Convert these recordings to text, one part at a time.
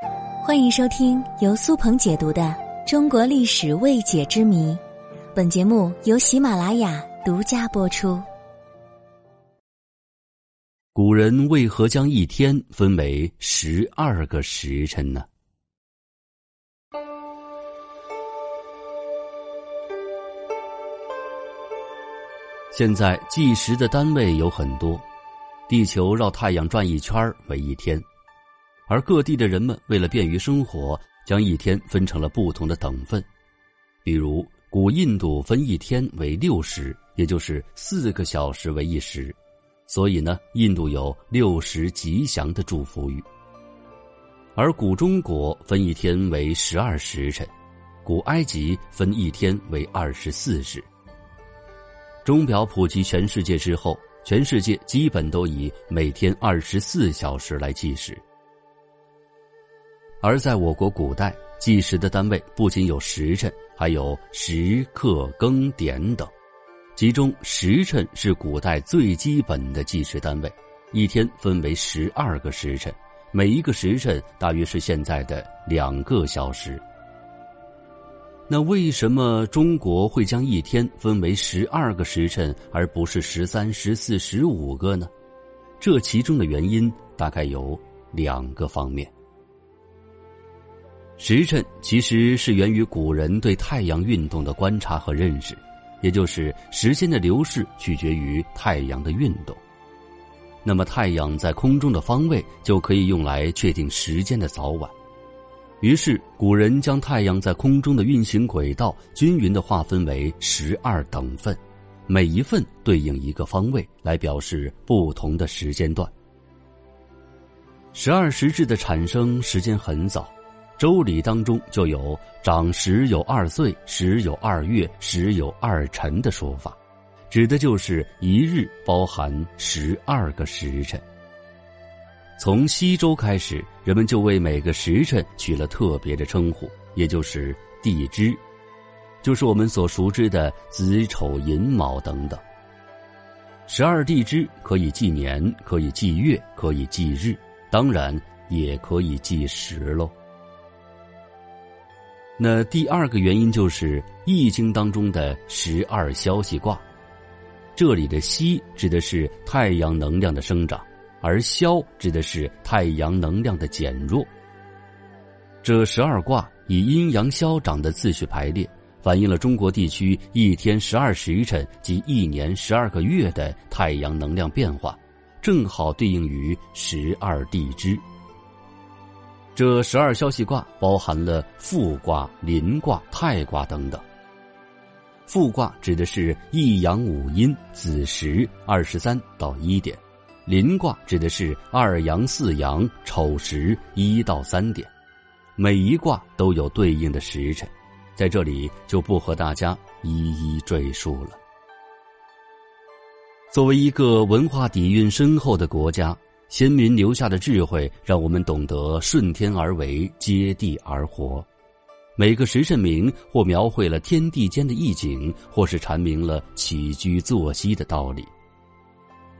欢迎收听由苏鹏解读的《中国历史未解之谜》，本节目由喜马拉雅独家播出。古人为何将一天分为十二个时辰呢？现在计时的单位有很多，地球绕太阳转一圈为一天，而各地的人们为了便于生活，将一天分成了不同的等份。比如，古印度分一天为六时，也就是四个小时为一时，所以呢，印度有六时吉祥的祝福语。而古中国分一天为十二时辰，古埃及分一天为二十四时。钟表普及全世界之后，全世界基本都以每天二十四小时来计时。而在我国古代，计时的单位不仅有时辰，还有时、刻、更、点等。其中，时辰是古代最基本的计时单位，一天分为十二个时辰，每一个时辰大约是现在的两个小时。那为什么中国会将一天分为十二个时辰，而不是十三、十四、十五个呢？这其中的原因大概有两个方面。时辰其实是源于古人对太阳运动的观察和认识，也就是时间的流逝取决于太阳的运动。那么太阳在空中的方位就可以用来确定时间的早晚。于是，古人将太阳在空中的运行轨道均匀的划分为十二等份，每一份对应一个方位，来表示不同的时间段。十二时制的产生时间很早，《周礼》当中就有“长十有二岁，十有二月，十有二辰”的说法，指的就是一日包含十二个时辰。从西周开始，人们就为每个时辰取了特别的称呼，也就是地支，就是我们所熟知的子丑寅卯等等。十二地支可以纪年，可以纪月，可以纪日，当然也可以记时喽。那第二个原因就是《易经》当中的十二消息卦，这里的“息”指的是太阳能量的生长。而消指的是太阳能量的减弱。这十二卦以阴阳消长的次序排列，反映了中国地区一天十二时辰及一年十二个月的太阳能量变化，正好对应于十二地支。这十二消息卦包含了复卦、临卦、泰卦等等。复卦指的是一阳五阴子时二十三到一点。临卦指的是二阳四阳丑时一到三点，每一卦都有对应的时辰，在这里就不和大家一一赘述了。作为一个文化底蕴深厚的国家，先民留下的智慧让我们懂得顺天而为，接地而活。每个时辰名或描绘了天地间的意境，或是阐明了起居作息的道理。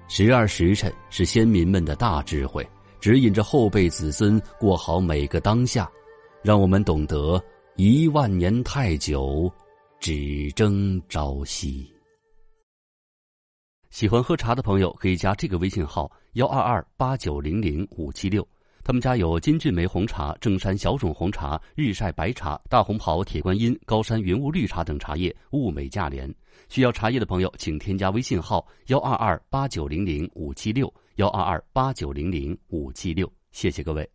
十二时辰是先民们的大智慧，指引着后辈子孙过好每个当下，让我们懂得一万年太久，只争朝夕。喜欢喝茶的朋友可以加这个微信号幺二二八九零零五七六，他们家有金骏眉红茶、正山小种红茶、日晒白茶、大红袍、铁观音、高山云雾绿茶等茶叶，物美价廉。需要茶叶的朋友，请添加微信号幺二二八九零零五七六幺二二八九零零五七六，谢谢各位。